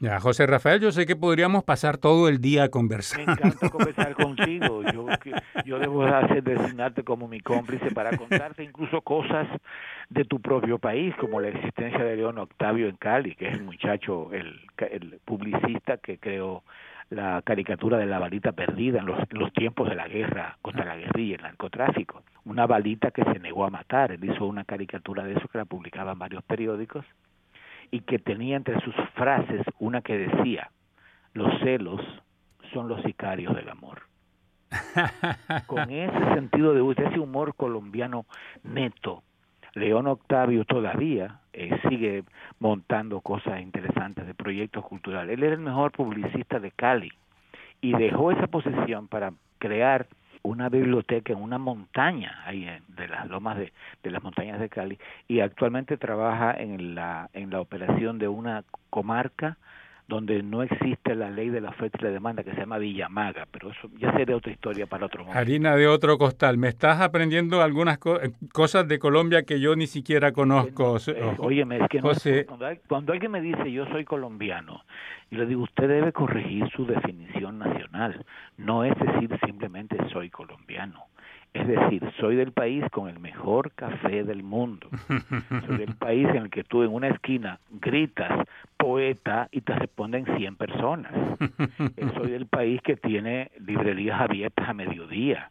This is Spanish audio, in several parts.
Ya, José Rafael, yo sé que podríamos pasar todo el día conversando. Me encanta conversar contigo. Yo, yo debo hacer designarte como mi cómplice para contarte incluso cosas de tu propio país, como la existencia de León Octavio en Cali, que es el muchacho, el, el publicista que creó la caricatura de la balita perdida en los, los, tiempos de la guerra contra la guerrilla y el narcotráfico. Una balita que se negó a matar. Él hizo una caricatura de eso que la publicaba en varios periódicos y que tenía entre sus frases una que decía, los celos son los sicarios del amor. Con ese sentido de ese humor colombiano neto, León Octavio todavía eh, sigue montando cosas interesantes de proyectos culturales. Él era el mejor publicista de Cali y dejó esa posición para crear una biblioteca en una montaña ahí de las lomas de, de las montañas de Cali y actualmente trabaja en la en la operación de una comarca donde no existe la ley de la oferta y la demanda que se llama Villamaga, pero eso ya sería otra historia para otro momento. Harina de otro costal. Me estás aprendiendo algunas eh, cosas de Colombia que yo ni siquiera conozco. Eh, óyeme, es que cuando, cuando, alguien me dice yo soy colombiano, yo le digo, usted debe corregir su definición nacional. No es decir simplemente soy colombiano. Es decir, soy del país con el mejor café del mundo. Soy del país en el que tú en una esquina gritas poeta y te responden 100 personas. Soy del país que tiene librerías abiertas a mediodía.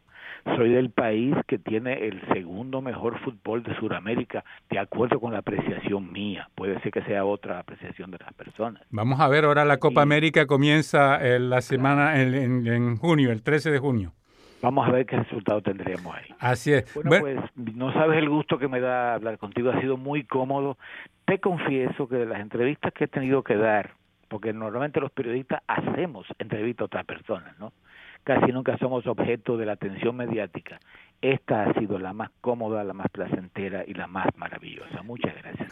Soy del país que tiene el segundo mejor fútbol de Sudamérica, de acuerdo con la apreciación mía. Puede ser que sea otra apreciación de las personas. Vamos a ver, ahora la Copa América comienza en la semana, en, en junio, el 13 de junio. Vamos a ver qué resultado tendremos ahí. Así es. Bueno, pues no sabes el gusto que me da hablar contigo, ha sido muy cómodo. Te confieso que de las entrevistas que he tenido que dar, porque normalmente los periodistas hacemos entrevistas a otras personas, ¿no? Casi nunca somos objeto de la atención mediática. Esta ha sido la más cómoda, la más placentera y la más maravillosa. Muchas gracias.